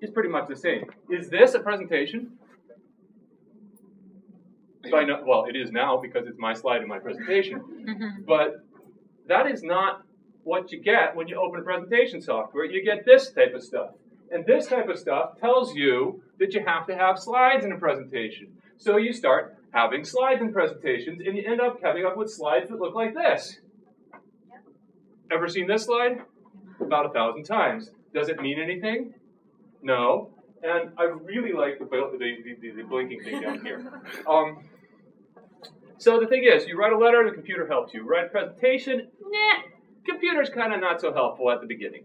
is pretty much the same. Is this a presentation? By no, well, it is now because it's my slide in my presentation. Mm-hmm. But that is not what you get when you open a presentation software. You get this type of stuff. And this type of stuff tells you that you have to have slides in a presentation. So you start having slides in presentations, and you end up coming up with slides that look like this. Ever seen this slide? About a thousand times. Does it mean anything? No. And I really like the, the, the, the blinking thing down here. Um, so the thing is, you write a letter, the computer helps you. Write a presentation, nah, computer's kind of not so helpful at the beginning.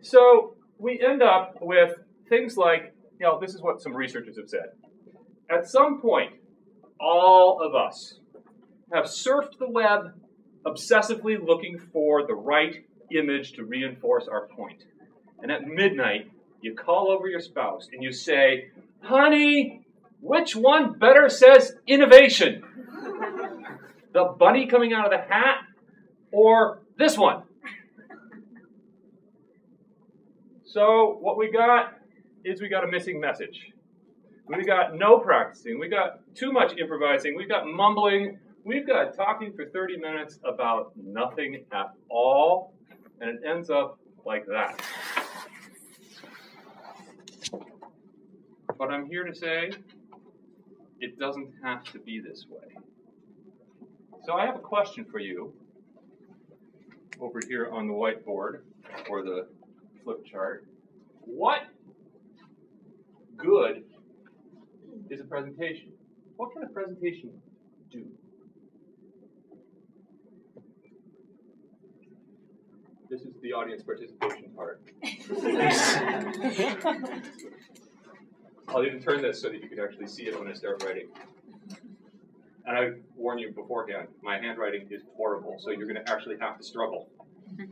So we end up with things like, you know, this is what some researchers have said. At some point, all of us have surfed the web obsessively looking for the right image to reinforce our point. And at midnight, you call over your spouse and you say, honey, which one better says innovation? the bunny coming out of the hat or this one? So, what we got is we got a missing message. We got no practicing. We got too much improvising. We've got mumbling. We've got talking for 30 minutes about nothing at all. And it ends up like that. But I'm here to say it doesn't have to be this way. So I have a question for you over here on the whiteboard or the flip chart. What good is a presentation? What can a presentation do? This is the audience participation part. I'll even turn this so that you can actually see it when I start writing. And I warn you beforehand, my handwriting is horrible, so you're going to actually have to struggle.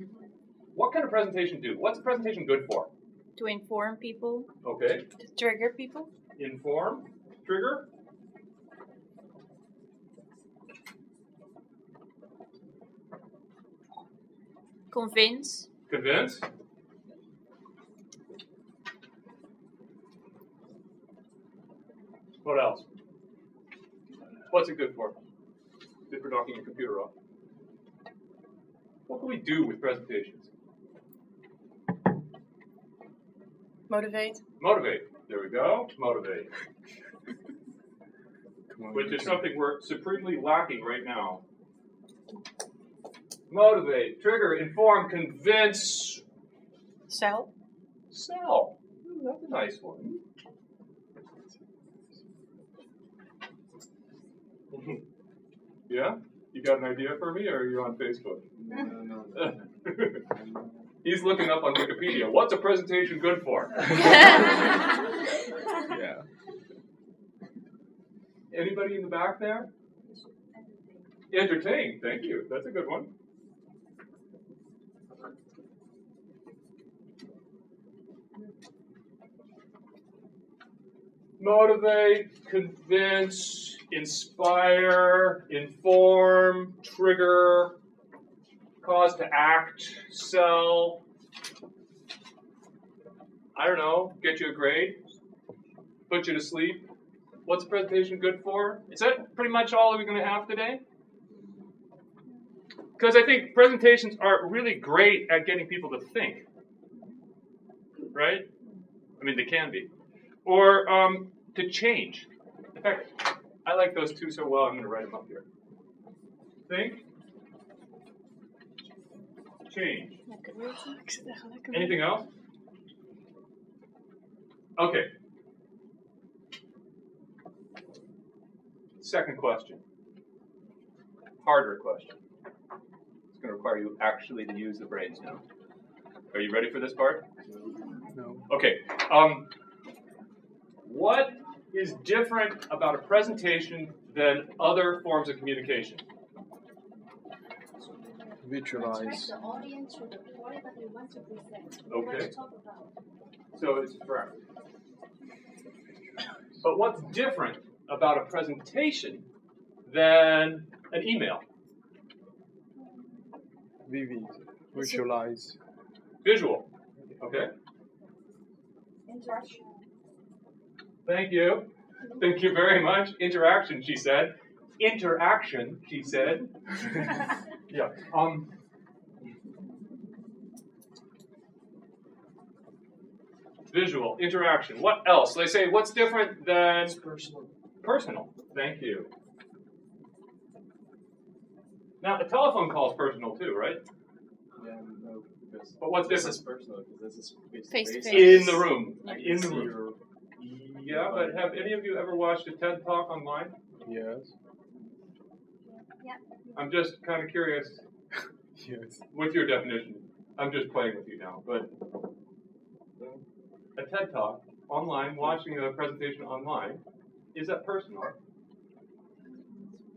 What can a presentation do? What's a presentation good for? To inform people, Okay, to trigger people. inform, trigger. Convince, Convince. What else? What's it good for? Good for knocking your computer off. What can we do with presentations? motivate. Motivate. There we go. Motivate. Which is something we're supremely lacking right now. Motivate, trigger, inform, convince, Sell. sell. Ooh, that's a nice one. yeah? You got an idea for me, or are you on Facebook? No, no, no. He's looking up on Wikipedia. What's a presentation good for? Yeah. Anybody in the back there? Entertain. Thank you. That's a good one. Motivate, convince, inspire, inform, trigger, cause to act, sell. I don't know, get you a grade, put you to sleep. What's a presentation good for? Is that pretty much all we're going to have today? Because I think presentations are really great at getting people to think. Right? I mean, they can be. Or um, to change. In fact, I like those two so well, I'm going to write them up here. Think, change. Anything else? Okay. Second question. Harder question. It's going to require you actually to use the brains now. Are you ready for this part? No. Okay. Um, what is different about a presentation than other forms of communication? Visualize. Attract the audience to the point that we want to present. We want Okay. to talk about. So it's correct. But what's different about a presentation than an email? Vivid. Visualize. Visual. Okay. Interaction. Thank you. Thank you very much. Interaction, she said. Interaction, she said. yeah. Um. Visual interaction. What else? They say what's different than personal. personal. Thank you. Now a telephone call is personal too, right? Yeah, no, But what's this different? is personal because this is face to Face to face. face. In the room. I In the see room. Your- Yeah, but have any of you ever watched a TED Talk online? Yes. Yeah. I'm just kind of curious Yes. with your definition. I'm just playing with you now, but a TED Talk online, watching a presentation online, is that personal?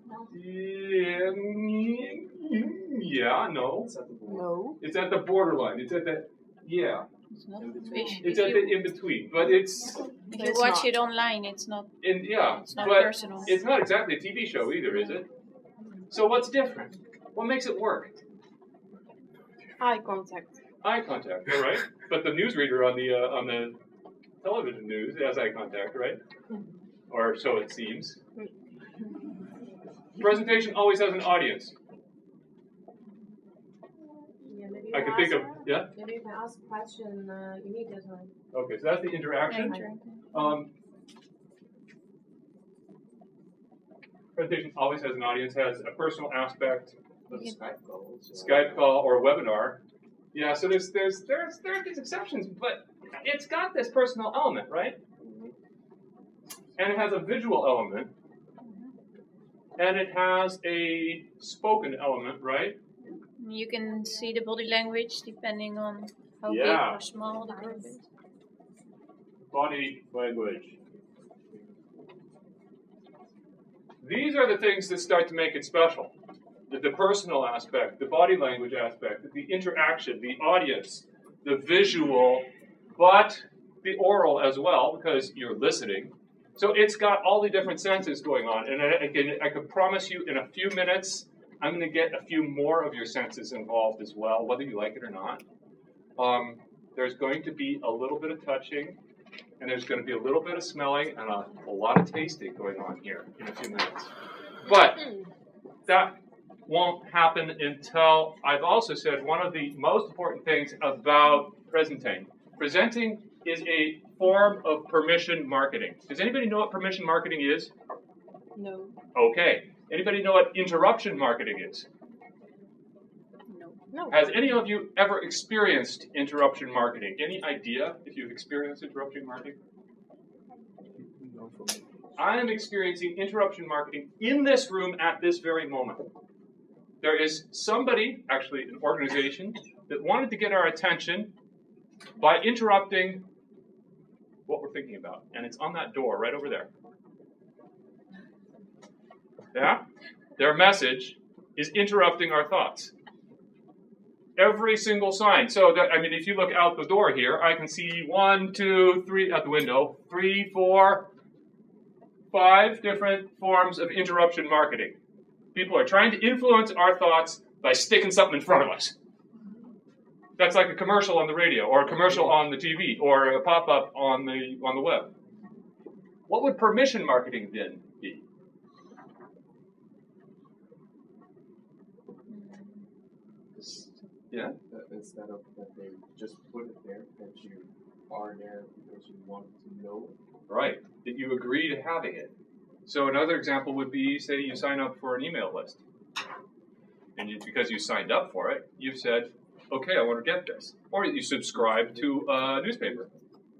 No. Yeah, mm-hmm, yeah, no. It's at the board. No. It's at the borderline. It's at the yeah. It's not. In between. It's if at you, the in between, but it's if you It's watch not. it online, it's not. in yeah. It's not but personal. it's not exactly a TV show either, is it? So what's different? What makes it work? Eye contact. Eye contact, all right. But the newsreader on the uh, on the television news has eye contact, right? Or so it seems. Presentation always has an audience. Yeah, maybe you I can think of yeah. Maybe you can ask a question uh, immediately. Okay, so that's the interaction. Um, presentation always has an audience, has a personal aspect, But Yeah. Skype calls. or- Skype call or webinar. Yeah, so there's there's there's there are these exceptions, but it's got this personal element, right? And it has a visual element, and it has a spoken element, right? You can see the body language depending on how Yeah. big or small the group is. Body language. These are the things that start to make it special. The, the personal aspect, the body language aspect, the interaction, the audience, the visual, but the oral as well, because you're listening. So it's got all the different senses going on. And I, I, can, I can promise you in a few minutes, I'm going to get a few more of your senses involved as well, whether you like it or not. Um, there's going to be a little bit of touching, and there's going to be a little bit of smelling and a, a lot of tasting going on here in a few minutes. But that won't happen until I've also said one of the most important things about presenting. Presenting is a form of permission marketing. Does anybody know what permission marketing is? No. Okay. Anybody know what interruption marketing is? No. Has any of you ever experienced interruption marketing? Any idea if you've experienced interruption marketing? No. I am experiencing interruption marketing in this room at this very moment. There is somebody, actually an organization, that wanted to get our attention by interrupting what we're thinking about. And it's on that door right over there. Yeah? Their message is interrupting our thoughts. Every single sign. So that I mean, if you look out the door here, I can see one, two, three out the window, three, four, five different forms of interruption marketing. People are trying to influence our thoughts by sticking something in front of us. That's like a commercial on the radio, or a commercial on the TV, or a pop-up on the on the web. What would permission marketing then be? Yeah. That instead of that they just put it there, that you are there because you want to know. Right. That you agree to having it. So another example would be, say, you sign up for an email list, and you, because you signed up for it, you've said, "Okay, I want to get this," or you subscribe to a newspaper.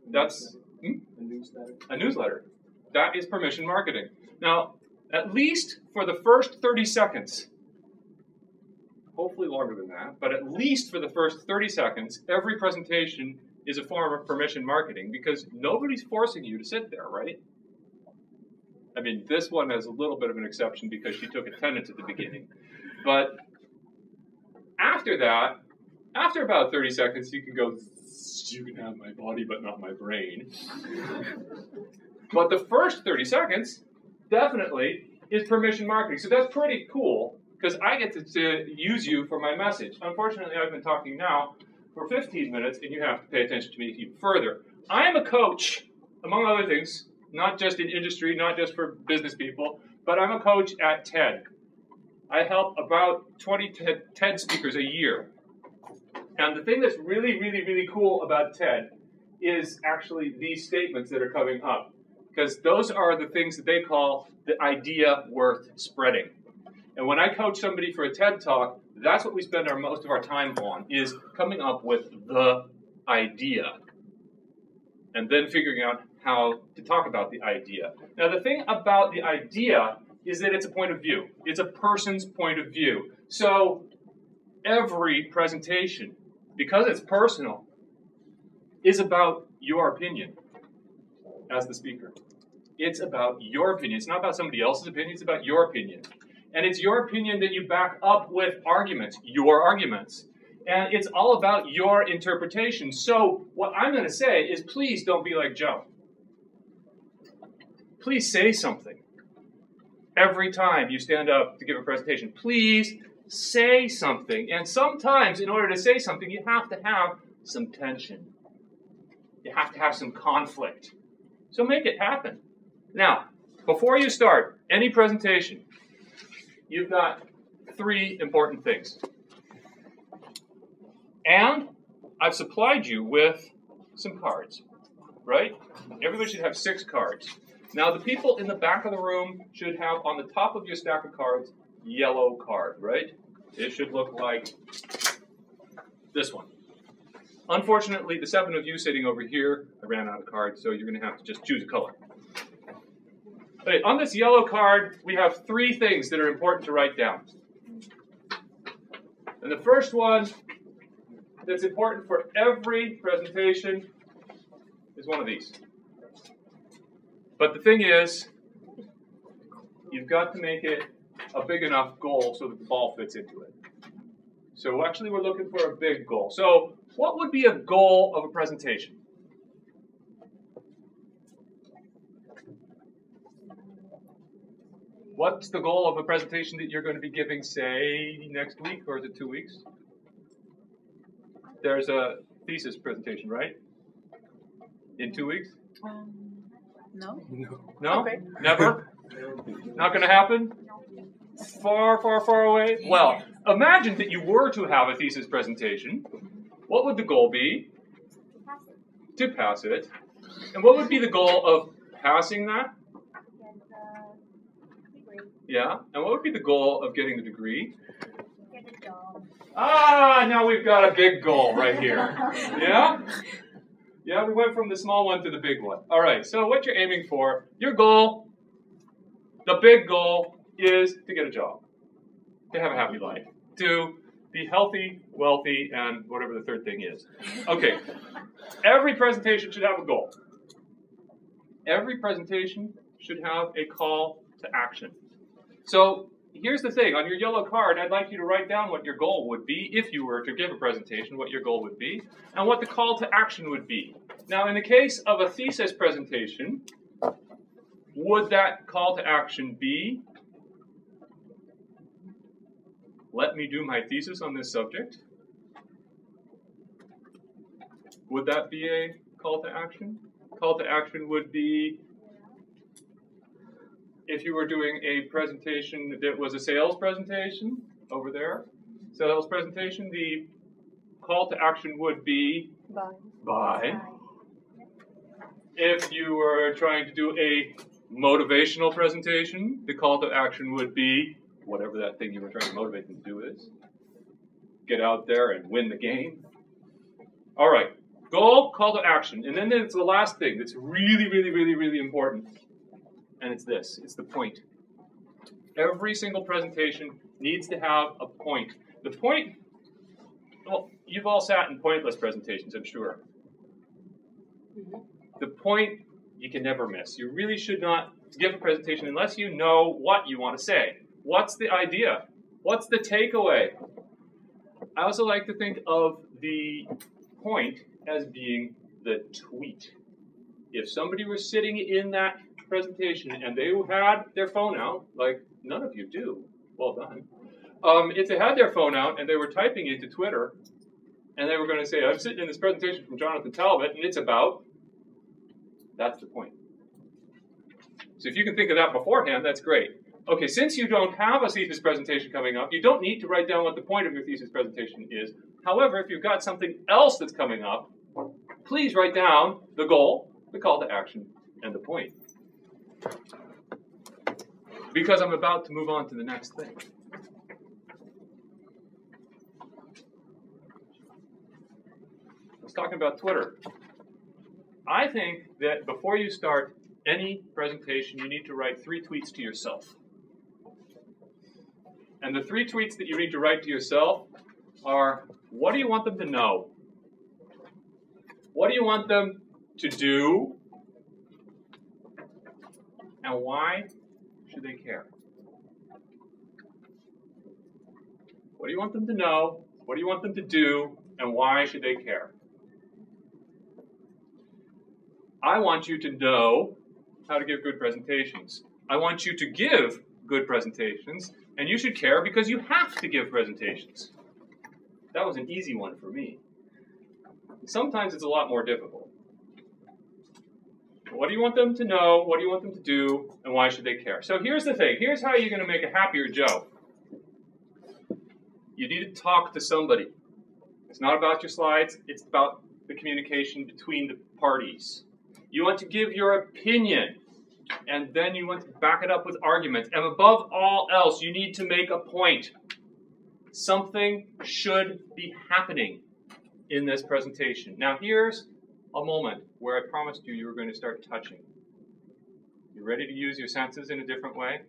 That's hmm? The newsletter. a newsletter. That is permission marketing. Now, at least for the first 30 seconds, hopefully longer than that, but at least for the first 30 seconds, every presentation is a form of permission marketing because nobody's forcing you to sit there, right? I mean, this one has a little bit of an exception because she took attendance at the beginning. But after that, after about 30 seconds, you can go, you can have my body, but not my brain. but the first 30 seconds, definitely, is permission marketing. So that's pretty cool because I get to, to use you for my message. Unfortunately, I've been talking now, for 15 minutes, and you have to pay attention to me even further. I am a coach, among other things, not just in industry, not just for business people, but I'm a coach at TED. I help about 20 TED speakers a year. And the thing that's really, really, really cool about TED is actually these statements that are coming up. Because those are the things that they call the idea worth spreading. And when I coach somebody for a TED talk, that's what we spend our most of our time on is coming up with the idea and then figuring out how to talk about the idea. Now the thing about the idea is that it's a point of view. It's a person's point of view. So every presentation, because it's personal, is about your opinion as the speaker. It's about your opinion. It's not about somebody else's opinion, it's about your opinion. And it's your opinion that you back up with arguments, your arguments. And it's all about your interpretation. So, what I'm going to say is please don't be like Joe. Please say something. Every time you stand up to give a presentation, please say something. And sometimes, in order to say something, you have to have some tension. You have to have some conflict. So make it happen. Now, before you start any presentation, you've got three important things. And I've supplied you with some cards, right? Everybody should have six cards. Now, the people in the back of the room should have on the top of your stack of cards, yellow card, right? It should look like this one. Unfortunately, the seven of you sitting over here, I ran out of cards, so you're going to have to just choose a color. Okay, on this yellow card, we have three things that are important to write down. And the first one that's important for every presentation is one of these. But the thing is, you've got to make it a big enough goal so that the ball fits into it. So actually, we're looking for a big goal. So, what would be a goal of a presentation? What's the goal of a presentation that you're going to be giving, say, next week, or is it two weeks? There's a thesis presentation, right? In two weeks? Um, no. No? Okay. Never? Not going to happen? Far, far, far away? Well, imagine that you were to have a thesis presentation. What would the goal be? To pass it. And what would be the goal of passing that? Get the degree, Yeah. And what would be the goal of getting the degree? get a job. Ah, now we've got a big goal right here. Yeah? Yeah, we went from the small one to the big one. All right, so what you're aiming for, your goal, the big goal, is to get a job, to have a happy life, to be healthy, wealthy, and whatever the third thing is. Okay, every presentation should have a goal. Every presentation should have a call to action. So here's the thing on your yellow card, I'd like you to write down what your goal would be if you were to give a presentation, what your goal would be, and what the call to action would be. Now, in the case of a thesis presentation, would that call to action be let me do my thesis on this subject? Would that be a call to action? Call to action would be if you were doing a presentation that was a sales presentation over there, sales presentation, the call to action would be buy. buy. If you were trying to do a motivational presentation, the call to action would be whatever that thing you were trying to motivate them to do is. Get out there and win the game. All right, goal, call to action. And then it's the last thing that's really, really, really, really important. And it's this it's the point. Every single presentation needs to have a point. The point, well, you've all sat in pointless presentations, I'm sure. Mm-hmm. The point you can never miss. You really should not give a presentation unless you know what you want to say. What's the idea? What's the takeaway? I also like to think of the point as being the tweet. If somebody was sitting in that presentation and they had their phone out, like none of you do, well done. Um, if they had their phone out and they were typing into Twitter, And they were going to say, I'm sitting in this presentation from Jonathan Talbot, and it's about. That's the point. So if you can think of that beforehand, that's great. Okay, since you don't have a thesis presentation coming up, you don't need to write down what the point of your thesis presentation is. However, if you've got something else that's coming up, please write down the goal, the call to action, and the point. Because I'm about to move on to the next thing. I was talking about Twitter. I think that before you start any presentation, you need to write three tweets to yourself. And the three tweets that you need to write to yourself are what do you want them to know? What do you want them to do? And why should they care? What do you want them to know? What do you want them to do? And why should they care? I want you to know how to give good presentations. I want you to give good presentations, and you should care because you have to give presentations. That was an easy one for me. Sometimes it's a lot more difficult. What do you want them to know? What do you want them to do? And why should they care? So here's the thing here's how you're going to make a happier Joe. You need to talk to somebody. It's not about your slides, it's about the communication between the parties. You want to give your opinion, and then you want to back it up with arguments. And above all else, you need to make a point. Something should be happening in this presentation. Now, here's a moment where I promised you you were going to start touching. You ready to use your senses in a different way?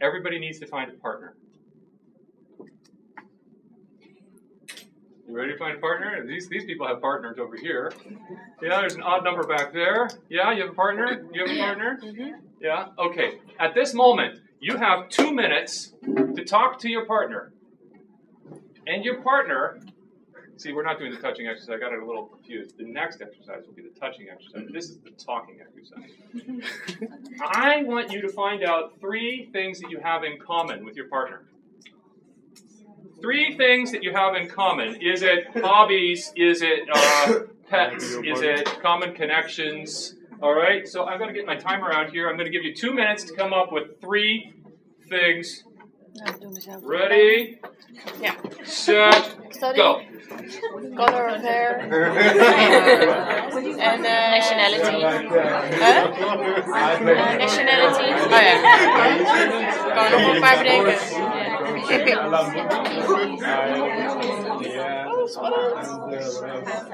Everybody needs to find a partner. You ready to find a partner? These, these people have partners over here. Yeah, there's an odd number back there. Yeah, you have a partner? You have a partner? Mm-hmm. Yeah, okay. At this moment, you have two minutes to talk to your partner. And your partner, see, we're not doing the touching exercise. I got it a little confused. The next exercise will be the touching exercise. This is the talking exercise. I want you to find out three things that you have in common with your partner. Three things that you have in common. Is it hobbies? Is it uh, pets? Is it common connections? All right, so I'm going to get my timer out here. I'm going to give you two minutes to come up with three things. Nou, dat doen we zelf. Ready, Ja. set, Study, go. color of hair, en eh, Nationality. Huh? Nationality. Oh ja. Ik kan nog een paar bedenken. Oh, spannend.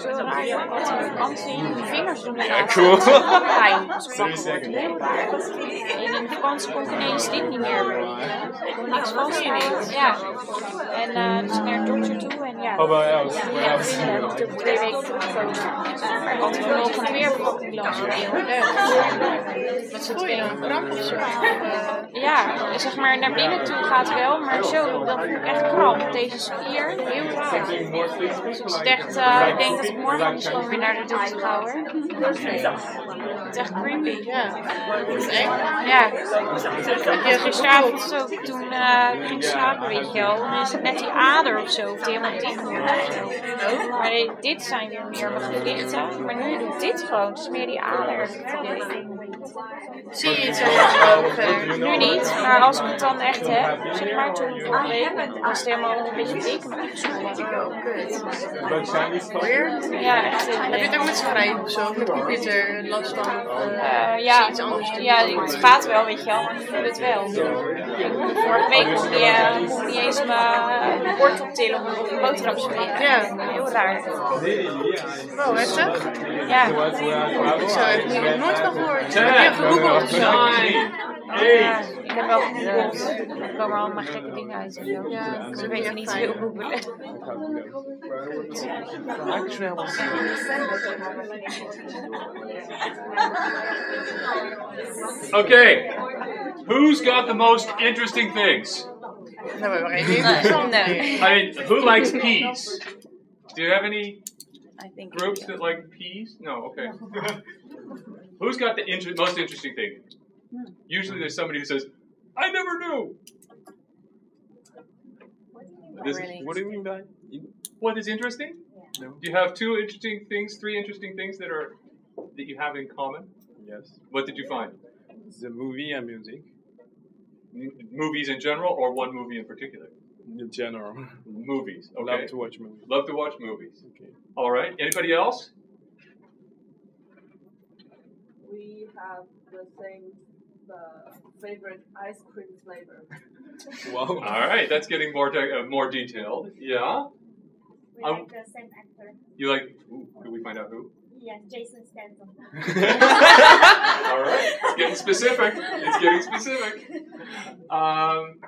Zo raar, je hebt vakantie. Je vingers doen me Ja, echt cool. pijn. Dat is wel heel raar. En in de vakantie kon ik ineens dit niet meer. Ik kon niks vasthouden. Ja. En eh, dus ik naar de dokter toe en ja. Oh, wel, ja. Twee weken teruggekomen. Maar ik had toen nog een weerbevatting last. Met z'n tweeën een kramp of zo. Ja, zeg maar naar binnen toe gaat wel, maar zo, dan voel ik echt kramp. Deze spier, heel raar. Dus ik zit echt, eh, ik denk dat ik morgen anders gewoon weer naar de dokter ga hoor. Het is echt creepy. Ja, dat is. Ja, gisteravond ook, toen ik ging slapen, weet je wel, dan is het net die ader of zo, of die helemaal dicht wordt zo. Maar dit zijn weer meer mijn gewrichten, maar nu doet dit gewoon, het is meer die ader. Ik het. Zie je iets aan je ogen? Nu niet, maar als ik het dan echt heb, zeg maar toen vorige week, is het helemaal een beetje dik. Oh, die van? Weird. Ja, echt heel Heb je het ook met schrijven of zo? Met computer last van? Eh, Uh, ja, iets anders doen? ja, het gaat wel, weet je wel, maar ik voel het wel. Vorige week kon ik niet, eh, kon ik niet eens mijn bord optillen om op een boterham te smeren. Ja. Heel raar. Wow, heftig. Ja. Ik zou het nog nooit van gehoord. Ten, Heb je gegoogeld of zo? nine, ik heb wel gegoogeld. Er komen allemaal gekke dingen uit en. Ja, Dus we weten niet heel googelen. Okay, who's got the most interesting things? Nou, we hebben geen interessant. Nee. I mean, who likes peas? Do you have any I think. Groups that like peas? No, okay. Who's got the inter- most interesting thing? Usually there's somebody who says, I never knew. This- really. What do you mean by? What is interesting? No. Do you have two interesting things, three interesting things that are that you have in common? Yes. What did you find? The movie and music M- movies in general, or one movie in particular? in general. Movies. Okay. Love to watch movies. Love to watch movies. Okay. All right. Anybody else? We have the same uh, favorite ice cream flavor. Wow. All right. That's getting more te- uh, more detailed. Yeah. We Um, like the same actor. You like? Ooh, could we find out who? Yes, Jason Statham. All right. It's getting specific. It's getting specific. Um,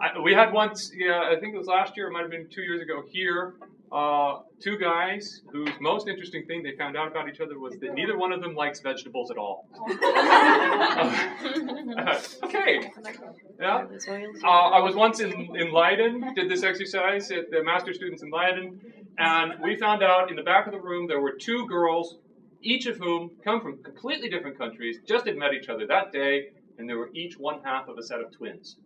I, we had once, yeah, I think it was last year, it might have been two years ago here, uh, two guys whose most interesting thing they found out about each other was that neither one of them likes vegetables at all. okay. Yeah. Uh, I was once in, in Leiden, did this exercise at the master students in Leiden, and we found out in the back of the room there were two girls, each of whom come from completely different countries, just had met each other that day, and they were each one half of a set of twins.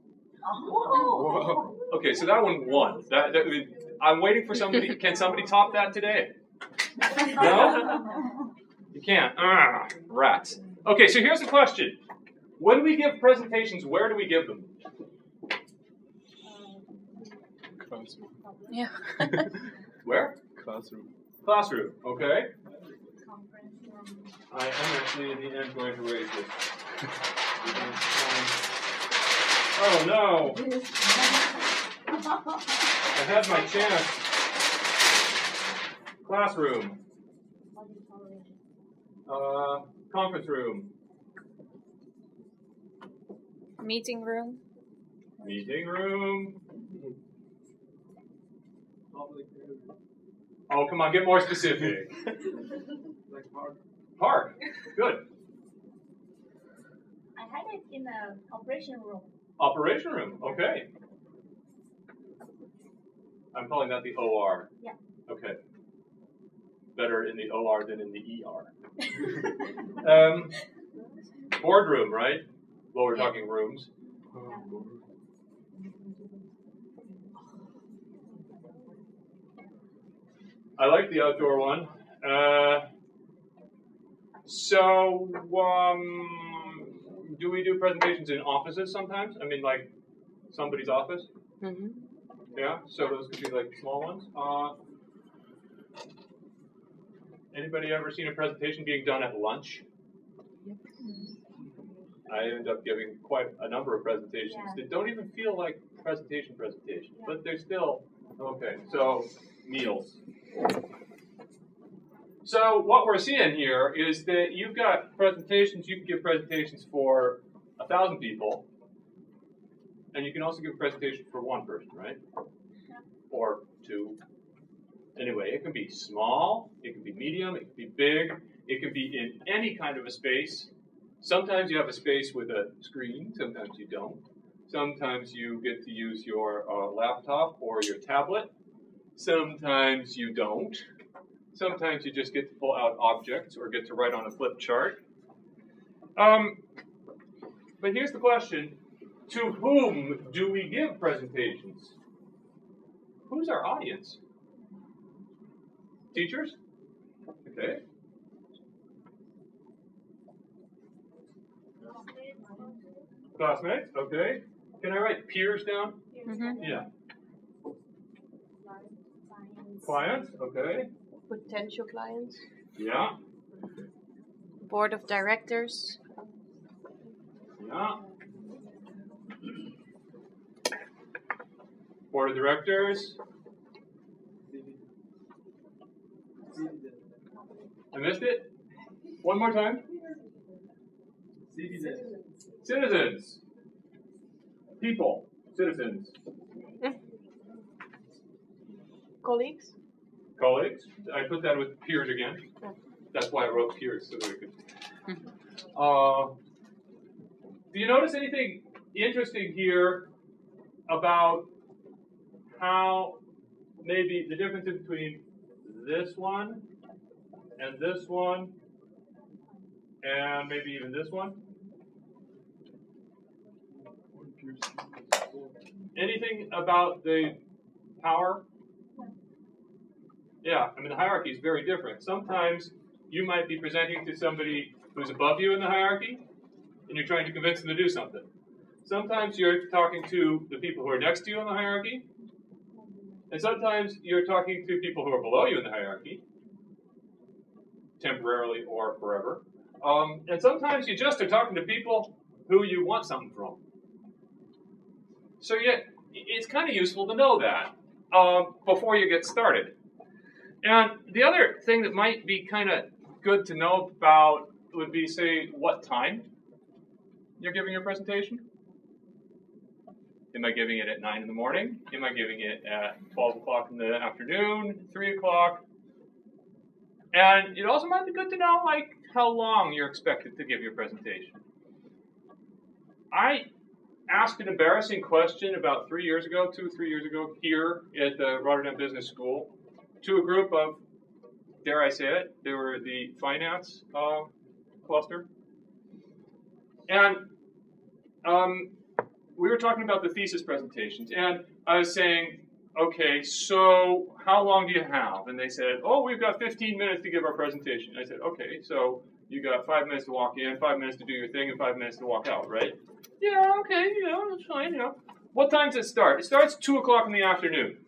Whoa. Okay, so that one won. That, that, I mean, I'm waiting for somebody. Can somebody top that today? No? You can't. Ah, rats. Okay, so here's the question. When we give presentations, where do we give them? Classroom. Yeah. Where? Classroom. Classroom. Okay. Conference room. I am actually in the end going to raise this. Oh no! I had my chance. Classroom. Uh, conference room. Meeting room. Meeting room. Oh, come on, get more specific. Park. Park. Good. I had it in the operation room. Operation room. Okay. I'm calling that the OR. Yeah. Okay. Better in the OR than in the ER. um, boardroom, right? Lower Yeah. talking rooms. I like the outdoor one. Uh, so, um, do we do presentations in offices sometimes? I mean, like somebody's office? hmm Yeah, so those could be like small ones. Uh, anybody ever seen a presentation being done at lunch? I end up giving quite a number of presentations Yeah. that don't even feel like presentation presentations, but they're still okay. So meals. So what we're seeing here is that you've got presentations. You can give presentations for a thousand people, and you can also give a presentation for one person, right? Or two. Anyway, it can be small, it can be medium, it can be big, it can be in any kind of a space. Sometimes you have a space with a screen, sometimes you don't. Sometimes you get to use your uh, laptop or your tablet. Sometimes you don't. Sometimes you just get to pull out objects or get to write on a flip chart. Um, but here's the question To whom do we give presentations? Who's our audience? Teachers? Okay. Classmates? Okay. Can I write peers down? hmm Yeah. Clients? Okay. Potential clients. Yeah. Board of directors. Yeah. Board of directors. I missed it. One more time. Citizens. People. Citizens. Colleagues. Colleagues. I put that with peers again. That's why I wrote peers so that we could. Uh, do you notice anything interesting here about how maybe the difference between this one, and this one, and maybe even this one. Anything about the power? Yeah, I mean, the hierarchy is very different. Sometimes you might be presenting to somebody who's above you in the hierarchy, and you're trying to convince them to do something. Sometimes you're talking to the people who are next to you in the hierarchy, and sometimes you're talking to people who are below you in the hierarchy, temporarily or forever. Um, and sometimes you just are talking to people who you want something from. So it's kind of useful to know that um, before you get started. And the other thing that might be kind of good to know about would be, say, what time you're giving your presentation. Am I giving it at 9 in the morning? Am I giving it at 12 o'clock in the afternoon, 3 o'clock? And it also might be good to know, like, how long you're expected to give your presentation. I asked an embarrassing question about three years ago, two or three years ago, here at the Rotterdam Business School, to a group of, dare I say it, they were the finance uh, cluster. And um, we were talking about the thesis presentations, and I was saying, okay, so how long do you have? And they said, oh, we've got 15 minutes to give our presentation. I said, okay, so you got five minutes to walk in, five minutes to do your thing, and five minutes to walk out, right? Yeah, okay, you know, that's fine, you know. What time does it start? It starts 2 o'clock in the afternoon.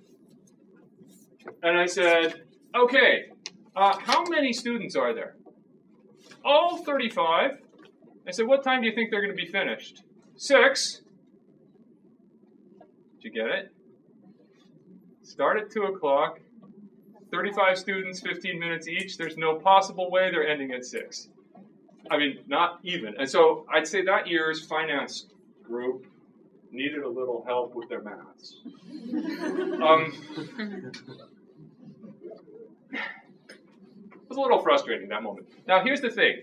And I said, okay, uh, how many students are there? All 35. I said, what time do you think they're going to be finished? Six. Did you get it? Start at 2 o'clock. 35 students, 15 minutes each. There's no possible way they're ending at 6. I mean, not even. And so I'd say that year's finance group needed a little help with their maths. Um, it was a little frustrating that moment. Now, here's the thing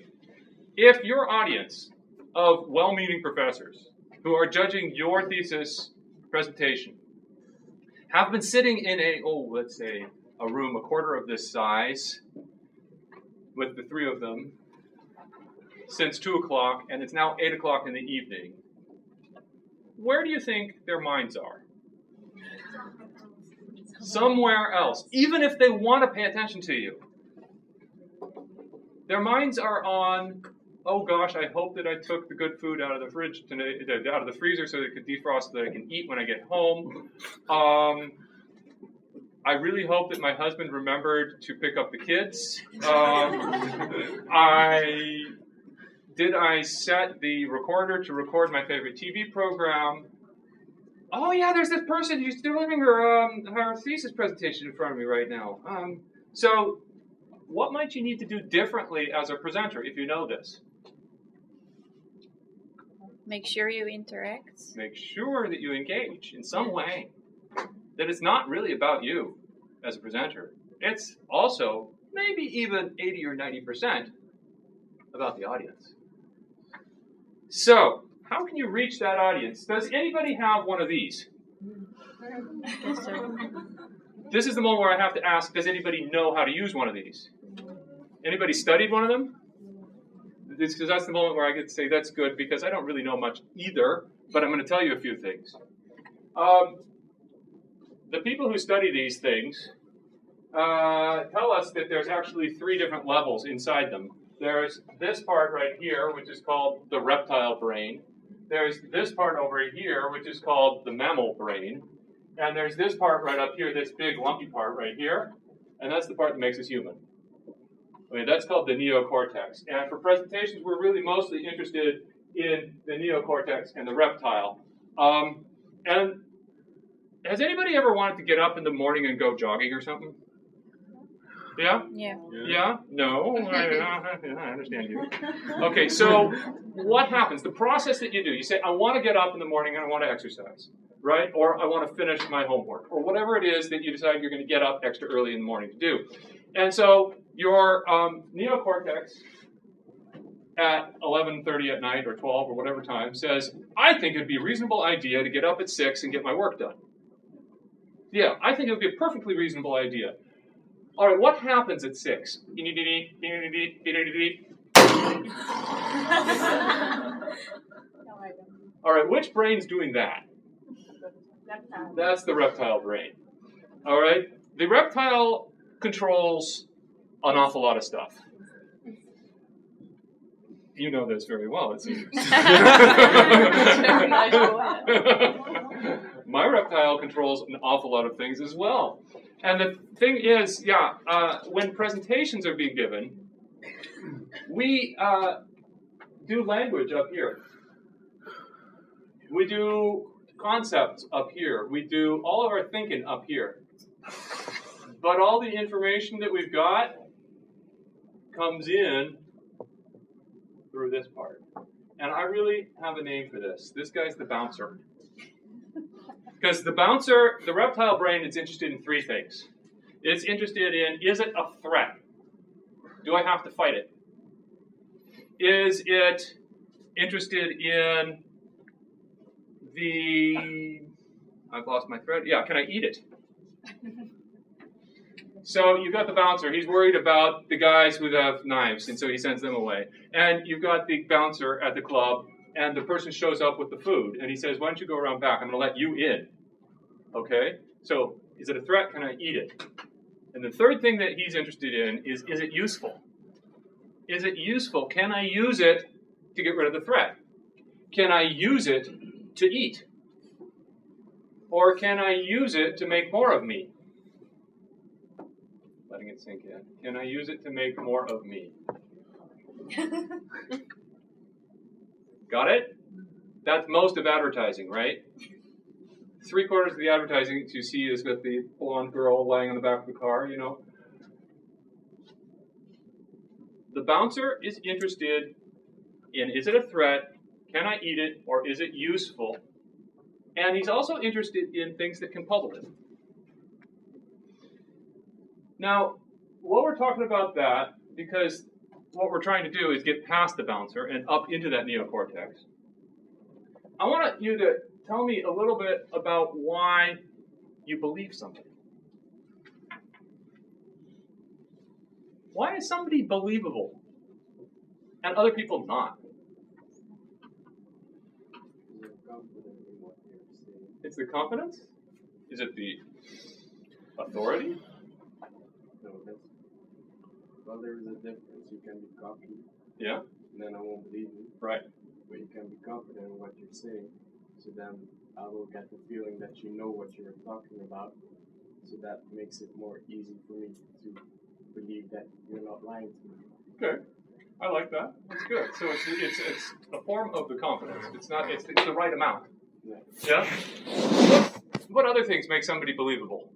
if your audience of well meaning professors who are judging your thesis presentation have been sitting in a, oh, let's say, a room a quarter of this size with the three of them since 2 o'clock, and it's now 8 o'clock in the evening, where do you think their minds are? Somewhere else, even if they want to pay attention to you. Their minds are on, oh gosh, I hope that I took the good food out of the fridge today, out of the freezer so that it could defrost so that I can eat when I get home. Um, I really hope that my husband remembered to pick up the kids. Um, I did I set the recorder to record my favorite TV program? Oh yeah, there's this person who's delivering her um, her thesis presentation in front of me right now. Um, so, what might you need to do differently as a presenter if you know this? Make sure you interact. Make sure that you engage in some way. That it's not really about you as a presenter. It's also maybe even 80 or 90 percent about the audience. So, how can you reach that audience? Does anybody have one of these? This is the moment where I have to ask, does anybody know how to use one of these? Anybody studied one of them? Because that's the moment where I get to say that's good because I don't really know much either, but I'm going to tell you a few things. Um, the people who study these things uh, tell us that there's actually three different levels inside them. There's this part right here, which is called the reptile brain. There's this part over here, which is called the mammal brain. And there's this part right up here, this big lumpy part right here. And that's the part that makes us human. I mean, that's called the neocortex. And for presentations, we're really mostly interested in the neocortex and the reptile. Um, and has anybody ever wanted to get up in the morning and go jogging or something? Yeah? Yeah. Yeah? No? I, I understand you. Okay, so what happens? The process that you do, you say, I want to get up in the morning and I want to exercise, right? Or I want to finish my homework, or whatever it is that you decide you're going to get up extra early in the morning to do. And so your um, neocortex at 11.30 at night or 12 or whatever time says, I think it'd be a reasonable idea to get up at 6 and get my work done. Yeah, I think it would be a perfectly reasonable idea. All right, what happens at six? All right, which brain's doing that? Reptile. That's the reptile brain. All right, the reptile controls an awful lot of stuff. You know this very well, it seems. My reptile controls an awful lot of things as well. And the thing is, yeah, uh, when presentations are being given, we uh, do language up here. We do concepts up here. We do all of our thinking up here. But all the information that we've got comes in through this part. And I really have a name for this. This guy's the bouncer. Because the bouncer, the reptile brain is interested in three things. It's interested in is it a threat? Do I have to fight it? Is it interested in the. I've lost my thread. Yeah, can I eat it? So you've got the bouncer. He's worried about the guys who have knives, and so he sends them away. And you've got the bouncer at the club, and the person shows up with the food, and he says, "Why don't you go around back? I'm going to let you in." Okay. So is it a threat? Can I eat it? And the third thing that he's interested in is, is it useful? Is it useful? Can I use it to get rid of the threat? Can I use it to eat? Or can I use it to make more of me? Letting it sink in. Can I use it to make more of me? Got it? That's most of advertising, right? Three quarters of the advertising that you see is with the blonde girl lying on the back of the car, you know. The bouncer is interested in is it a threat? Can I eat it? Or is it useful? And he's also interested in things that can puzzle him. Now, while we're talking about that, because what we're trying to do is get past the bouncer and up into that neocortex, I want you to tell me a little bit about why you believe something. Why is somebody believable and other people not? What. It's the confidence? Is it the authority? That's well there is a difference. You can be cocky Yeah, and then I won't believe you. right. But you can be confident in what you're saying. So then I will get the feeling that you know what you're talking about. So that makes it more easy for me to believe that you're not lying to me. Okay, I like that. That's good. So it's it's it's a form of the confidence. It's not. It's, it's the right amount. Yeah. Yeah. What, what other things make somebody believable?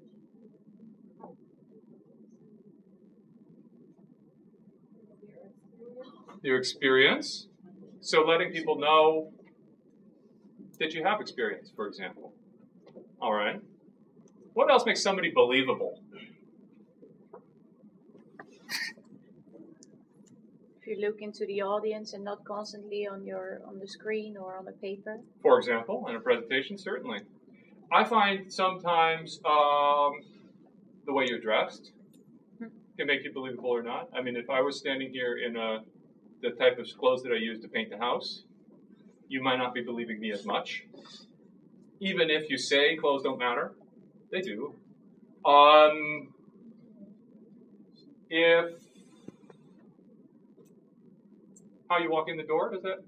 Your experience. So letting people know that you have experience, for example. All right. What else makes somebody believable? If you look into the audience and not constantly on your on the screen or on the paper. for example, in a presentation, certainly. I find sometimes um, the way you're dressed can make you believable or not. I mean, if I was standing here in a, the type of clothes that I use to paint the house, you might not be believing me as much. Even if you say clothes don't matter, they do. Um, if how you walk in the door does that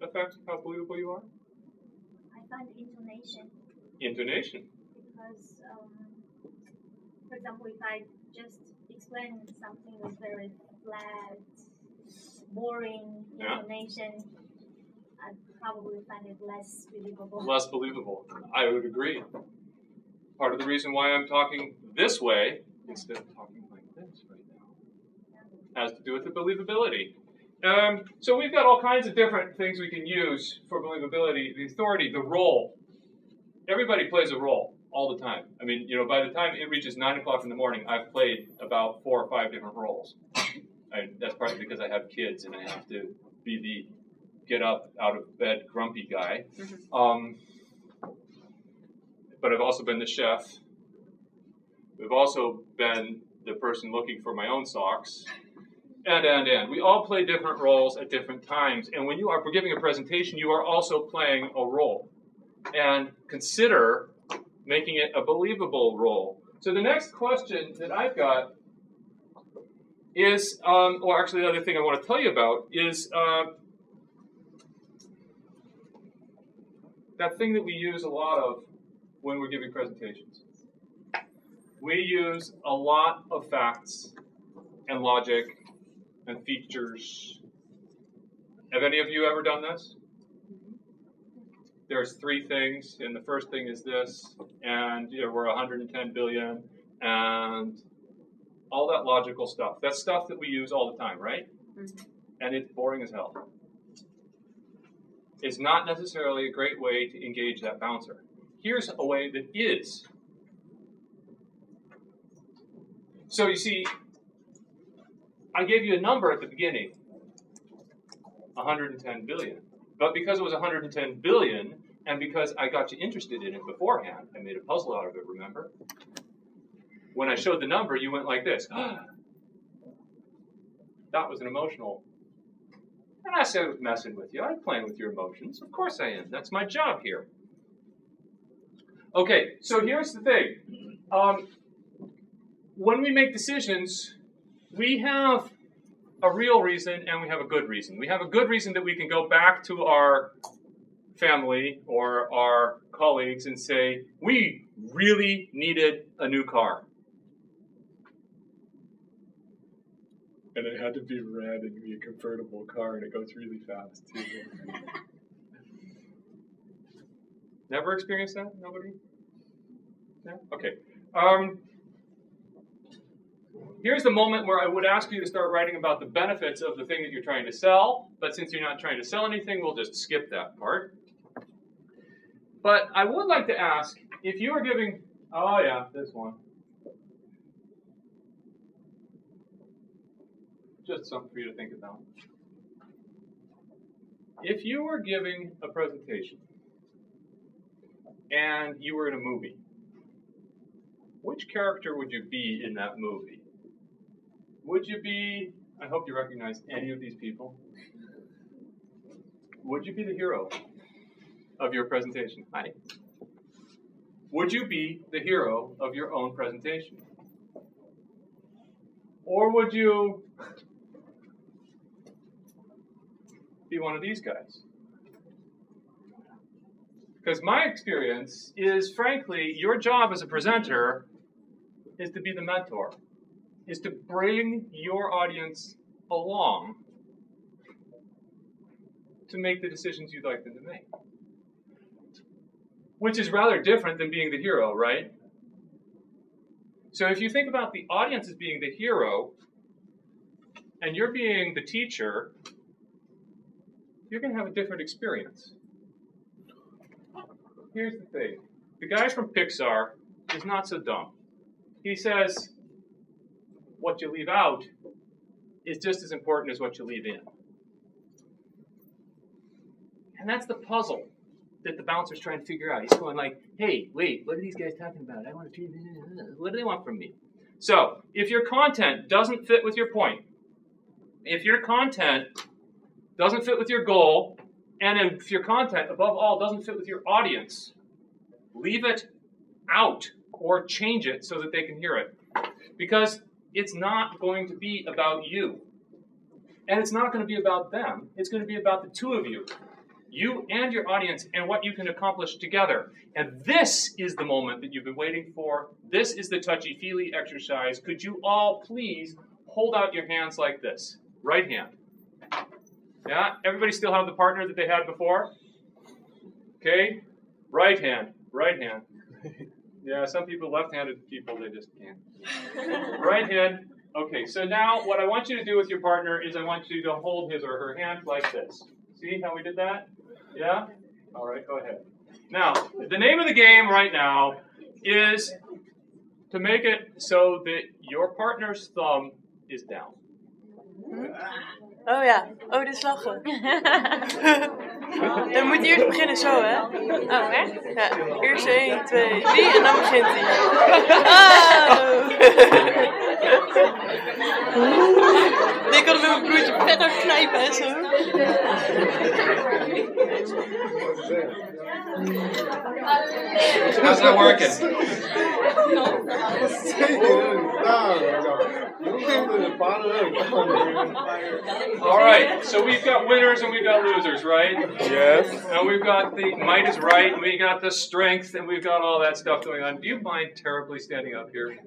affect how believable you are? I find intonation Intonation. because, um, for example, if I just explain something with very flat, boring Yeah. intonation, I probably find it less believable. less believable. I would agree. Part of the reason why I'm talking this way instead of talking like this right now has to do with the believability. Um, so we've got all kinds of different things we can use for believability. The authority, the role. Everybody plays a role all the time. I mean, you know, by the time it reaches nine o'clock in the morning, I've played about four or five different roles. I, that's partly because I have kids and I have to be the get up out of bed grumpy guy. Um, but I've also been the chef. We've also been the person looking for my own socks, and, and, and. We all play different roles at different times. And when you are giving a presentation, you are also playing a role. And consider making it a believable role. So the next question that I've got is, um, or actually, the other thing I want to tell you about is uh, that thing that we use a lot of when we're giving presentations. We use a lot of facts and logic and features. Have any of you ever done this? There's three things, and the first thing is this, and you know, we're 110 billion, and all that logical stuff. That's stuff that we use all the time, right? Mm-hmm. And it's boring as hell. It's not necessarily a great way to engage that bouncer. Here's a way that is. So you see, I gave you a number at the beginning 110 billion. But because it was 110 billion, and because I got you interested in it beforehand, I made a puzzle out of it, remember? When I showed the number, you went like this. that was an emotional. And I said, I was messing with you. I'm playing with your emotions. Of course I am. That's my job here. Okay, so here's the thing. Um, when we make decisions, we have a real reason and we have a good reason. We have a good reason that we can go back to our family or our colleagues and say, we really needed a new car. And it had to be red and be a convertible car, and it goes really fast. Never experienced that? Nobody? No? Okay. Um, here's the moment where I would ask you to start writing about the benefits of the thing that you're trying to sell, but since you're not trying to sell anything, we'll just skip that part. But I would like to ask if you are giving, oh yeah, this one. Just something for you to think about. If you were giving a presentation and you were in a movie, which character would you be in that movie? Would you be, I hope you recognize any of these people. Would you be the hero of your presentation? Hi. Would you be the hero of your own presentation? Or would you be one of these guys? Because my experience is, frankly, your job as a presenter is to be the mentor, is to bring your audience along to make the decisions you'd like them to make. Which is rather different than being the hero, right? So if you think about the audience as being the hero, and you're being the teacher, you're going to have a different experience. Here's the thing the guy from Pixar is not so dumb. He says, what you leave out is just as important as what you leave in. And that's the puzzle that the bouncer's trying to figure out. He's going like, hey, wait, what are these guys talking about? I want to, what do they want from me? So, if your content doesn't fit with your point, if your content doesn't fit with your goal, and if your content, above all, doesn't fit with your audience, leave it out or change it so that they can hear it. Because it's not going to be about you. And it's not going to be about them. It's going to be about the two of you. You and your audience and what you can accomplish together. And this is the moment that you've been waiting for. This is the touchy feely exercise. Could you all please hold out your hands like this? Right hand. Yeah? Everybody still have the partner that they had before? Okay? Right hand. Right hand. Yeah, some people, left-handed people, they just can't. right hand. Okay, so now what I want you to do with your partner is I want you to hold his or her hand like this. See how we did that? Yeah? All right, go ahead. Now, the name of the game right now is to make it so that your partner's thumb is down. Hmm? Ah. Oh ja, oh, dit is lachen. dan moet je eerst beginnen zo, hè? Oh, echt? Ja, eerst 1, 2, 3 en dan begint hij. Oh! Ik kan hem met mijn broertje verder knijpen en zo. How's that working? All right, so we've got winners and we've got losers, right? Yes. And we've got the might is right, and we got the strength, and we've got all that stuff going on. Do you mind terribly standing up here?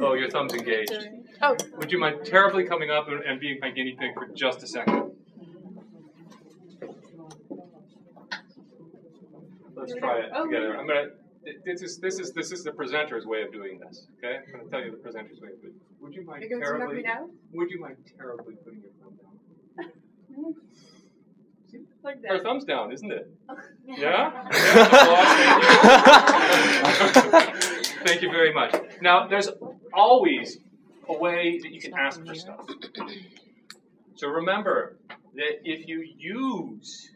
Oh, your thumb's engaged. Oh. Would you mind terribly coming up and, and being my guinea pig for just a second? Let's try it together. I'm gonna. This is this is this is the presenter's way of doing this. Okay, I'm gonna tell you the presenter's way of doing. it. Would you mind terribly? Would you mind terribly putting your thumb down? Like Her thumb's down, isn't it? Yeah? yeah? Applause, thank, you. Thank you very much. Now, there's always a way that you can ask for stuff. So remember that if you use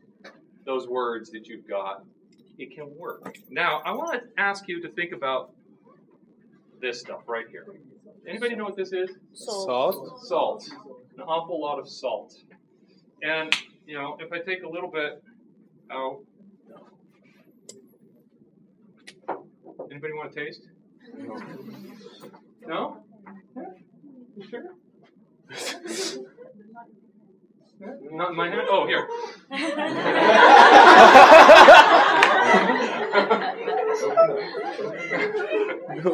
those words that you've got, it can work. Now, I want to ask you to think about this stuff right here. Anybody know what this is? Salt. Salt. An awful lot of salt. And, you know, if I take a little bit oh, out. Anybody want to taste? No? Yeah? You sure? Not my hand? Oh, here.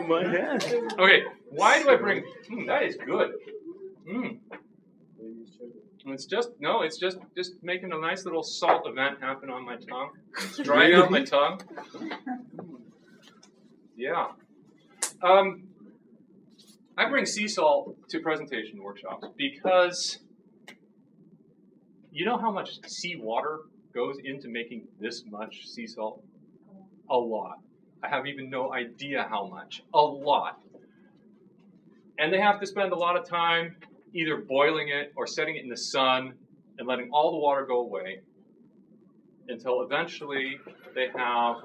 My hand. Okay, why do I bring? Hmm, that is good. Mm. It's just no, it's just just making a nice little salt event happen on my tongue. It's drying out my tongue. Yeah. Um, I bring sea salt to presentation workshops because you know how much seawater goes into making this much sea salt? A lot. I have even no idea how much. A lot. And they have to spend a lot of time either boiling it or setting it in the sun and letting all the water go away until eventually they have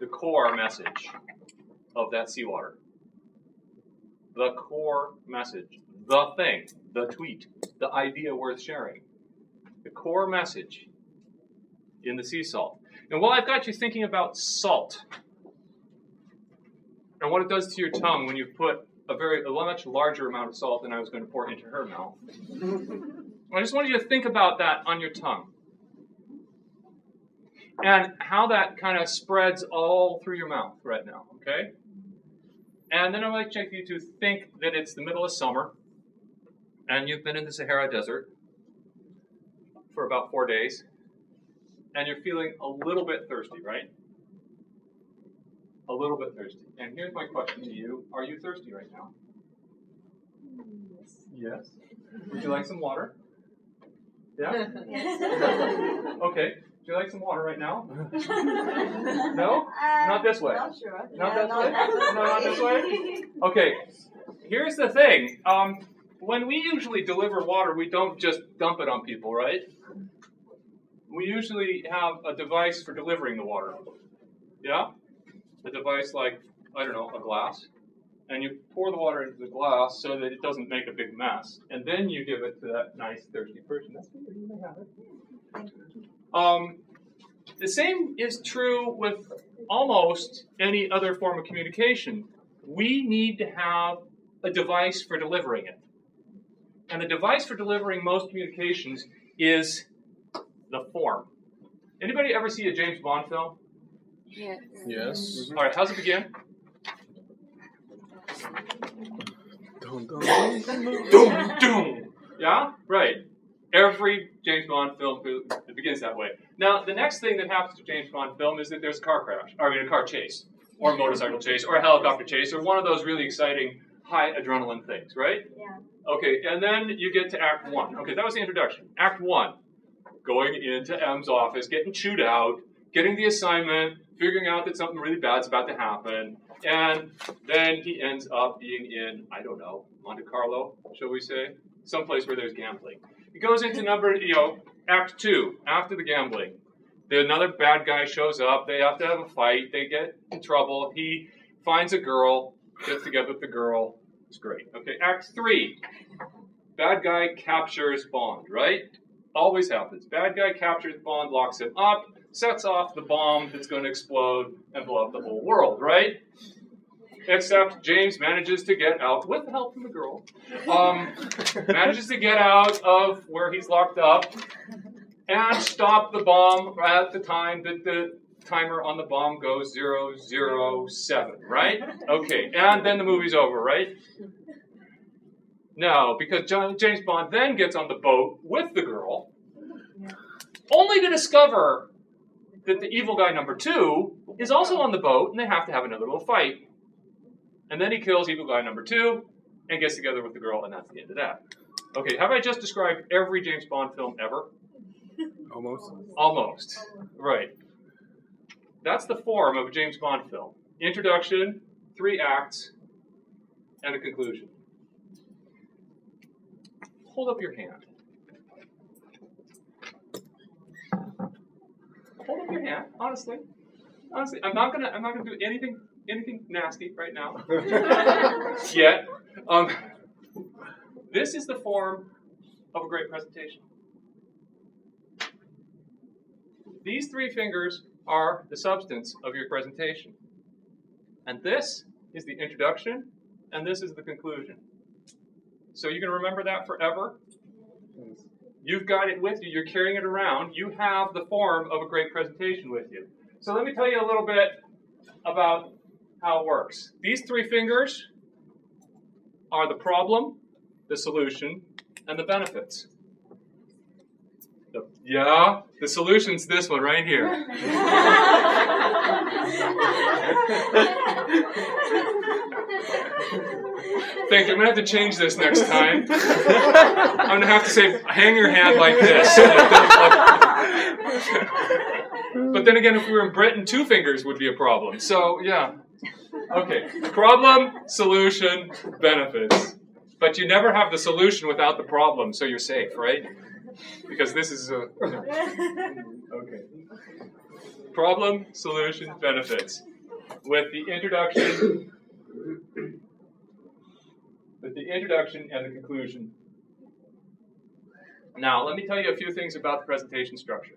the core message of that seawater. The core message, the thing, the tweet, the idea worth sharing. The core message in the sea salt. And while I've got you thinking about salt and what it does to your tongue when you put a very a much larger amount of salt than I was going to pour into her mouth. I just want you to think about that on your tongue. And how that kind of spreads all through your mouth right now, okay? And then I'd like you to think that it's the middle of summer and you've been in the Sahara Desert for about four days and you're feeling a little bit thirsty, right? A little bit thirsty. And here's my question to you Are you thirsty right now? Yes. Would you like some water? Yeah? Okay. Would you like some water right now? No? Not this way. Not sure. Not this way? No, not this way? Okay. Here's the thing. Um, when we usually deliver water, we don't just dump it on people, right? We usually have a device for delivering the water. Yeah? A device like, I don't know, a glass. And you pour the water into the glass so that it doesn't make a big mess. And then you give it to that nice, thirsty person. That's what you may have it. Um, the same is true with almost any other form of communication. We need to have a device for delivering it. And the device for delivering most communications is the form. Anybody ever see a James Bond film? Yes. Yes. All right, how's it begin? Doom, dun, Doom, doom. Yeah, right. Every James Bond film begins that way. Now, the next thing that happens to James Bond film is that there's a car crash, or I mean, a car chase, or a motorcycle chase, or a helicopter chase, or one of those really exciting high adrenaline things, right? Yeah. Okay, and then you get to Act One. Okay, that was the introduction. Act One, going into M's office, getting chewed out, getting the assignment, figuring out that something really bad's about to happen, and then he ends up being in, I don't know, Monte Carlo, shall we say? Someplace where there's gambling. He goes into number, you know, Act Two, after the gambling. The, another bad guy shows up, they have to have a fight, they get in trouble. He finds a girl, gets together with the girl, It's great. Okay, Act three. Bad guy captures Bond, right? Always happens. Bad guy captures Bond, locks him up, sets off the bomb that's going to explode and blow up the whole world, right? Except James manages to get out, with the help from the girl, um, manages to get out of where he's locked up and stop the bomb at the time that the timer on the bomb goes 007, right? Okay, and then the movie's over, right? No, because John, James Bond then gets on the boat with the girl, only to discover that the evil guy number two is also on the boat, and they have to have another little fight. And then he kills evil guy number two and gets together with the girl, and that's the end of that. Okay, have I just described every James Bond film ever? Almost. Almost. Right. That's the form of a James Bond film introduction, three acts, and a conclusion. Hold up your hand. Hold up your hand, honestly. Honestly, I'm not gonna I'm not gonna do anything anything nasty right now. Yet. Um, this is the form of a great presentation. These three fingers are the substance of your presentation. And this is the introduction, and this is the conclusion. So you can remember that forever? You've got it with you, you're carrying it around. You have the form of a great presentation with you. So let me tell you a little bit about how it works. These three fingers are the problem, the solution, and the benefits. Yeah, the solution's this one right here. Thank you. I'm gonna have to change this next time. I'm gonna have to say, hang your hand like this. but then again, if we were in Britain, two fingers would be a problem. So yeah. Okay. Problem, solution, benefits. But you never have the solution without the problem, so you're safe, right? Because this is a. Okay. Problem, solution, benefits. With the introduction, with the introduction and the conclusion. Now, let me tell you a few things about the presentation structure.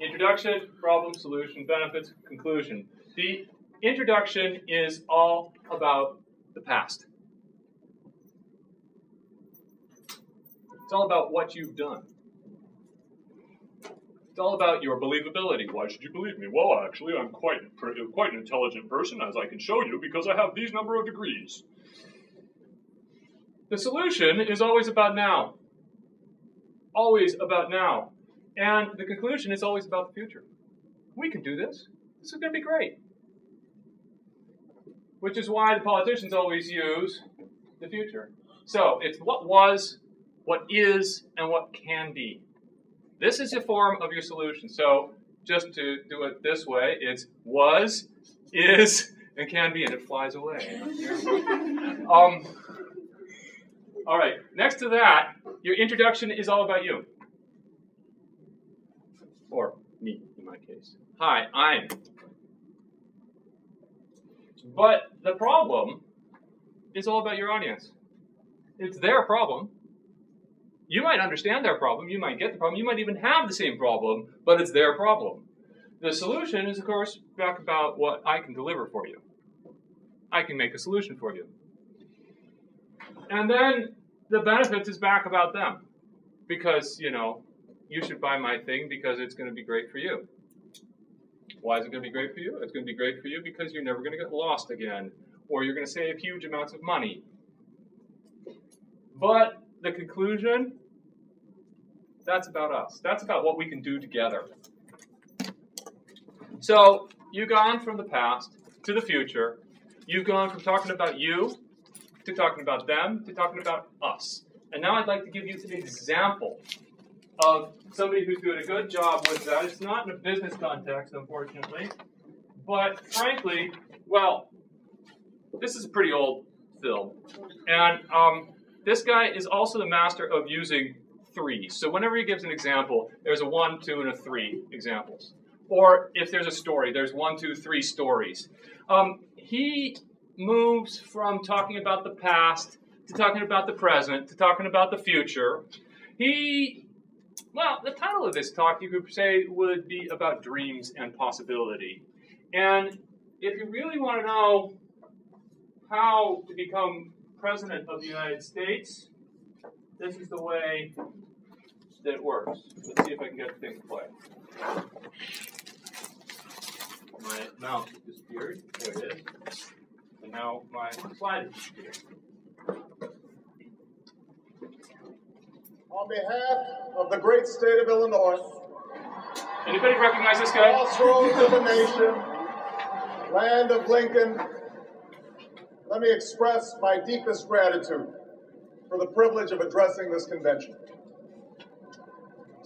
Introduction, problem, solution, benefits, conclusion. The introduction is all about the past. It's all about what you've done. It's all about your believability. Why should you believe me? Well, actually, I'm quite quite an intelligent person, as I can show you, because I have these number of degrees. The solution is always about now. Always about now. And the conclusion is always about the future. We can do this. This is going to be great. Which is why the politicians always use the future. So it's what was, what is, and what can be. This is a form of your solution. So just to do it this way, it's was, is, and can be, and it flies away. um, all right, next to that, your introduction is all about you. Or me, in my case. Hi, I'm. But the problem is all about your audience. It's their problem. You might understand their problem, you might get the problem, you might even have the same problem, but it's their problem. The solution is, of course, back about what I can deliver for you. I can make a solution for you. And then the benefits is back about them. Because, you know, you should buy my thing because it's going to be great for you. Why is it going to be great for you? It's going to be great for you because you're never going to get lost again, or you're going to save huge amounts of money. But the conclusion, that's about us. That's about what we can do together. So you've gone from the past to the future. You've gone from talking about you to talking about them to talking about us. And now I'd like to give you an example of somebody who's doing a good job with that. It's not in a business context, unfortunately. But frankly, well, this is a pretty old film. And um, this guy is also the master of using three. So whenever he gives an example, there's a one, two, and a three examples. Or if there's a story, there's one, two, three stories. Um, he moves from talking about the past to talking about the present to talking about the future. He, well, the title of this talk you could say would be about dreams and possibility. And if you really want to know how to become president of the United States, this is the way that it works. Let's see if I can get the thing to play. My mouse disappeared. There it is. And now my slide has disappeared. On behalf of the great state of Illinois, Anybody recognize this guy? crossroads of the nation, land of Lincoln, let me express my deepest gratitude for the privilege of addressing this convention.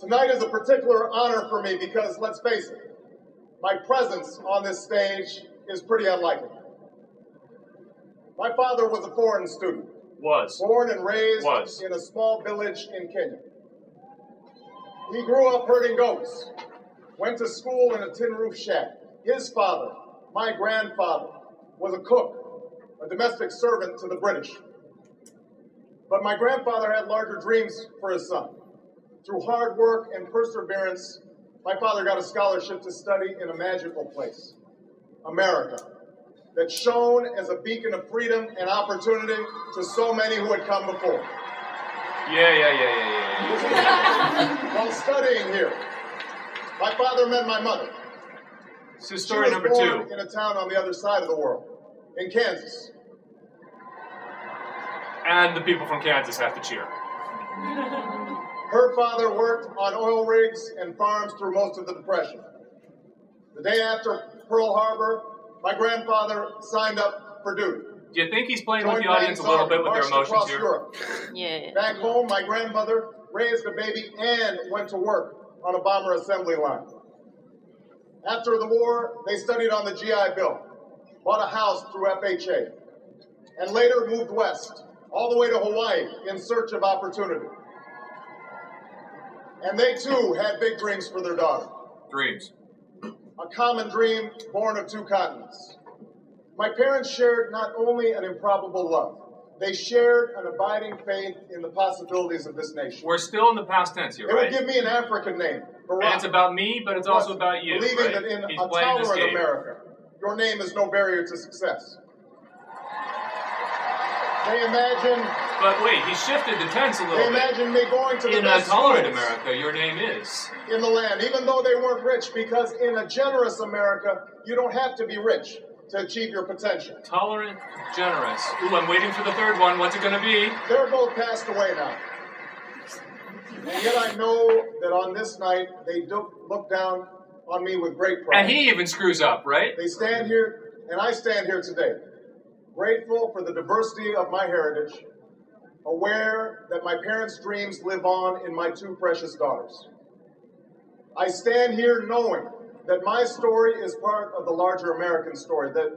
Tonight is a particular honor for me because, let's face it, my presence on this stage is pretty unlikely. My father was a foreign student, Was. born and raised Was. in a small village in Kenya. He grew up herding goats, went to school in a tin roof shack. His father, my grandfather, was a cook, a domestic servant to the British. But my grandfather had larger dreams for his son. Through hard work and perseverance, my father got a scholarship to study in a magical place, America, that shone as a beacon of freedom and opportunity to so many who had come before. Yeah, yeah, yeah, yeah, yeah. While studying here, my father met my mother. This is story number two. in a town on the other side of the world, in Kansas. And the people from Kansas have to cheer. Her father worked on oil rigs and farms through most of the Depression. The day after Pearl Harbor, my grandfather signed up for duty. Do you think he's playing with the audience a little bit with their emotions here? Europe. Yeah. Back home, my grandmother raised a baby and went to work on a bomber assembly line. After the war, they studied on the GI Bill, bought a house through FHA, and later moved west, all the way to Hawaii in search of opportunity. And they too had big dreams for their daughter Dreams. A common dream born of two continents. My parents shared not only an improbable love, they shared an abiding faith in the possibilities of this nation. We're still in the past tense here, They would give me an African name, And it's about me, but it's also about you, believing right? that in He's a tolerant. America, your name is no barrier to success. They imagine, But wait, he shifted the tense a they little bit. imagine me going to the In a tolerant America, your name is. in the land, even though they weren't rich, because in a generous America, you don't have to be rich to achieve your potential. Tolerant, generous. Ooh, I'm waiting for the third one. What's it going to be? They're both passed away now. And yet I know that on this night, they do look down on me with great pride. And he even screws up, right? They stand here, and I stand here today, grateful for the diversity of my heritage, aware that my parents' dreams live on in my two precious daughters. I stand here knowing that my story is part of the larger American story, that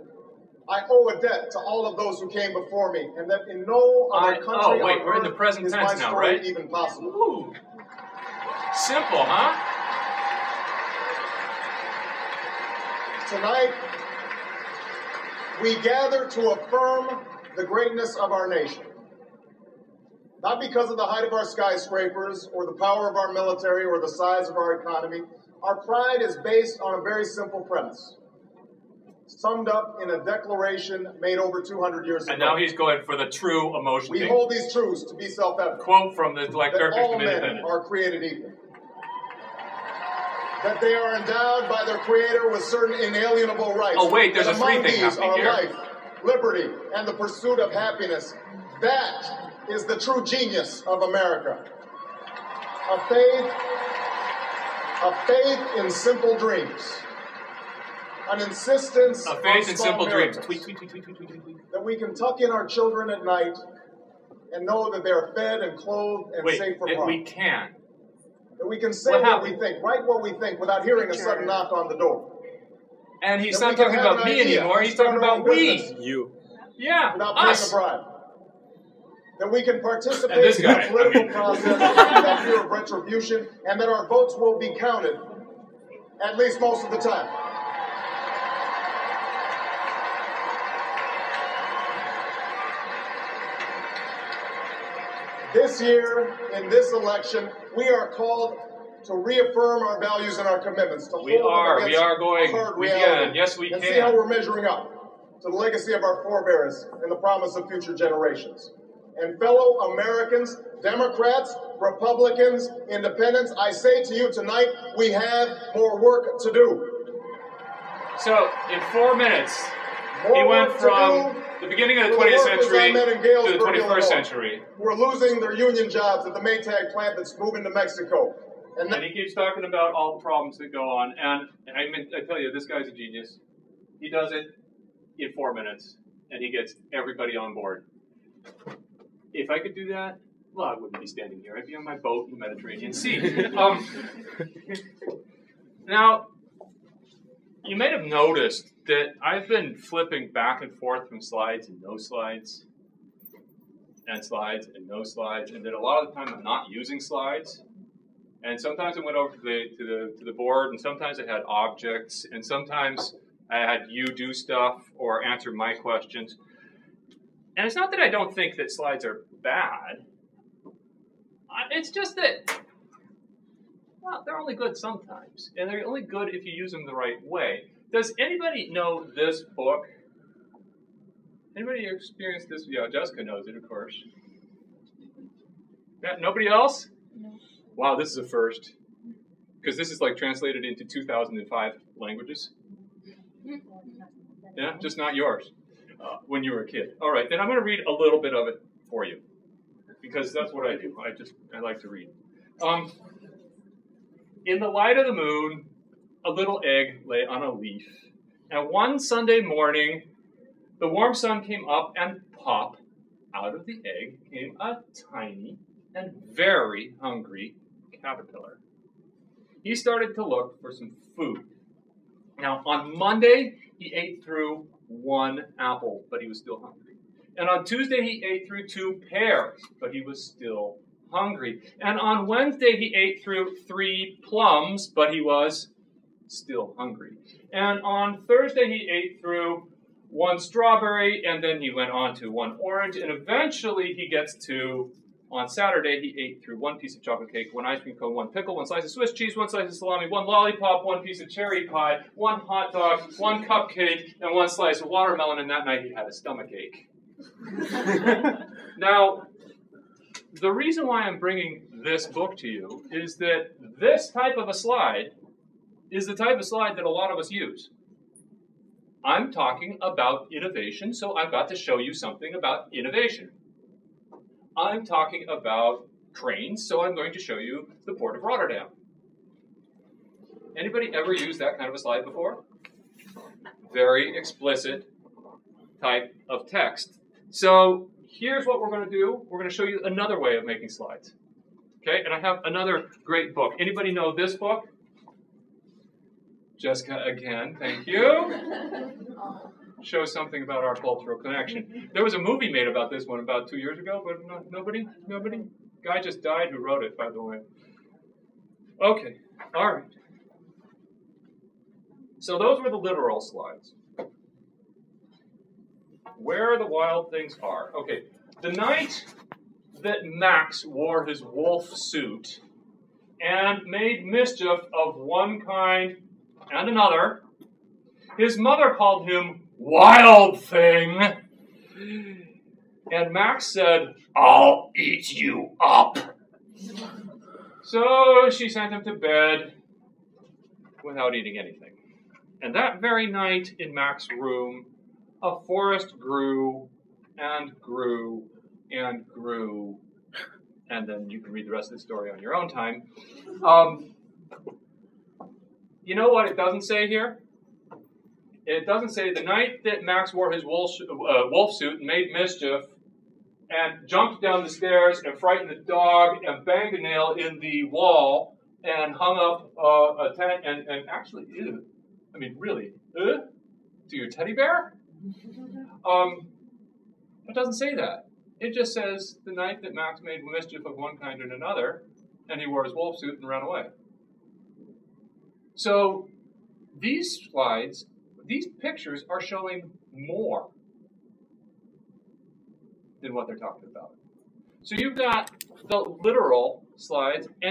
I owe a debt to all of those who came before me, and that in no other I- oh, country oh, wait, we're in the present is tense my now, story right? even possible. Ooh. Simple, huh? Tonight, we gather to affirm the greatness of our nation. Not because of the height of our skyscrapers, or the power of our military, or the size of our economy. Our pride is based on a very simple premise, summed up in a declaration made over 200 years ago. And now he's going for the true emotion we thing. hold these truths to be self-evident. Quote from the like that all men are created equal. That they are endowed by their Creator with certain inalienable rights. Oh, wait, there's That a among thing these are here. life, liberty, and the pursuit of happiness. That is the true genius of America. A faith, a faith in simple dreams. An insistence A faith in simple dreams. Tweet, tweet, tweet, tweet, tweet, tweet, tweet, tweet. that we can tuck in our children at night and know that they are fed and clothed and Wait, safe from that harm. we can. That we can say What what, we think, write what we think without hearing a sudden knock on the door. And he's That not talking about an me idea anymore. He's talking about we. business You. Yeah, Without paying a us that we can participate in the political process without fear of retribution, and that our votes will be counted, at least most of the time. This year, in this election, we are called to reaffirm our values and our commitments. To we are. We are going. We can. Yes, we and can. See how we're measuring up to the legacy of our forebears and the promise of future generations. And fellow Americans, Democrats, Republicans, Independents, I say to you tonight, we have more work to do. So, in four minutes, More he went from the beginning of the 20th century to the 21st Illinois. century. We're losing their union jobs at the Maytag plant that's moving to Mexico. And And he keeps talking about all the problems that go on. And, and I, mean, I tell you, this guy's a genius. He does it in four minutes, and he gets everybody on board. If I could do that, well, I wouldn't be standing here. I'd be on my boat in the Mediterranean Sea. um, now, you may have noticed that I've been flipping back and forth from slides and no slides, and slides and no slides, and that a lot of the time I'm not using slides. And sometimes I went over to the to the to the board, and sometimes I had objects, and sometimes I had you do stuff or answer my questions. And it's not that I don't think that slides are bad. It's just that well, they're only good sometimes, and they're only good if you use them the right way. Does anybody know this book? Anybody experienced this? Yeah, Jessica knows it, of course. Yeah, nobody else? No. Wow, this is a first. Because this is like translated into 2005 languages. Mm-hmm. Yeah, just not yours uh, when you were a kid. All right, then I'm going to read a little bit of it for you because that's what I do. I just I like to read. Um, in the light of the moon, a little egg lay on a leaf, and one Sunday morning, the warm sun came up, and pop out of the egg came a tiny and very hungry caterpillar. He started to look for some food. Now, on Monday, he ate through one apple, but he was still hungry. And on Tuesday, he ate through two pears, but he was still hungry. And on Wednesday, he ate through three plums, but he was still hungry. And on Thursday, he ate through one strawberry, and then he went on to one orange, and eventually he gets to on Saturday, he ate through one piece of chocolate cake, one ice cream cone, one pickle, one slice of Swiss cheese, one slice of salami, one lollipop, one piece of cherry pie, one hot dog, one cupcake, and one slice of watermelon, and that night he had a stomach ache. now, the reason why I'm bringing this book to you is that this type of a slide is the type of slide that a lot of us use. I'm talking about innovation, so I've got to show you something about innovation. I'm talking about cranes, so I'm going to show you the Port of Rotterdam. Anybody ever used that kind of a slide before? Very explicit type of text. So here's what we're going to do. We're going to show you another way of making slides. Okay, and I have another great book. Anybody know this book? Jessica again, thank you. Shows something about our cultural connection. There was a movie made about this one about two years ago, but no, nobody, nobody. Guy just died who wrote it, by the way. Okay, all right. So those were the literal slides. Where the wild things are. Okay, the night that Max wore his wolf suit and made mischief of one kind and another, his mother called him Wild Thing. And Max said, I'll eat you up. So she sent him to bed without eating anything. And that very night in Max's room, a forest grew and grew and grew. And then you can read the rest of the story on your own time. Um, you know what it doesn't say here? It doesn't say the night that Max wore his wolf, uh, wolf suit and made mischief and jumped down the stairs and frightened the dog and banged a nail in the wall and hung up uh, a tent and, and actually, ew, I mean, really, uh, to your teddy bear? Um, it doesn't say that. It just says the night that Max made mischief of one kind and another, and he wore his wolf suit and ran away. So these slides, these pictures are showing more than what they're talking about. So you've got the literal slides and